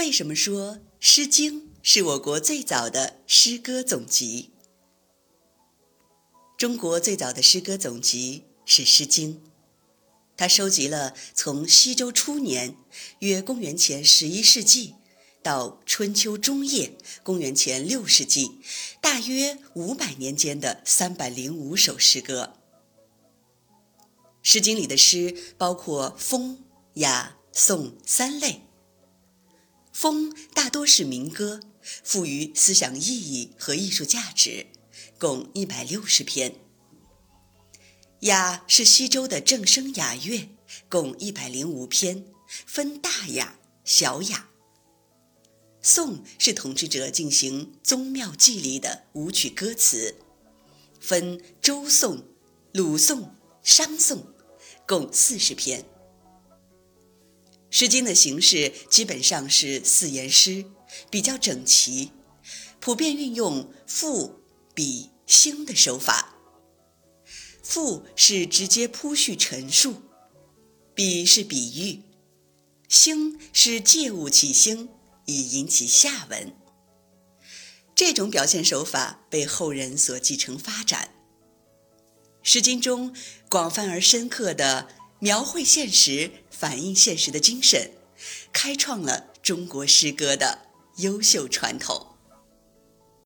为什么说《诗经》是我国最早的诗歌总集？中国最早的诗歌总集是《诗经》，它收集了从西周初年（约公元前十一世纪）到春秋中叶（公元前六世纪）大约五百年间的三百零五首诗歌。《诗经》里的诗包括风、雅、颂三类。风大多是民歌，富于思想意义和艺术价值，共一百六十篇。雅是西周的正声雅乐，共一百零五篇，分大雅、小雅。颂是统治者进行宗庙祭礼的舞曲歌词，分周颂、鲁颂、商颂，共四十篇。《诗经》的形式基本上是四言诗，比较整齐，普遍运用赋、比、兴的手法。赋是直接铺叙陈述，比是比喻，兴是借物起兴，以引起下文。这种表现手法被后人所继承发展。《诗经》中广泛而深刻的。描绘现实、反映现实的精神，开创了中国诗歌的优秀传统。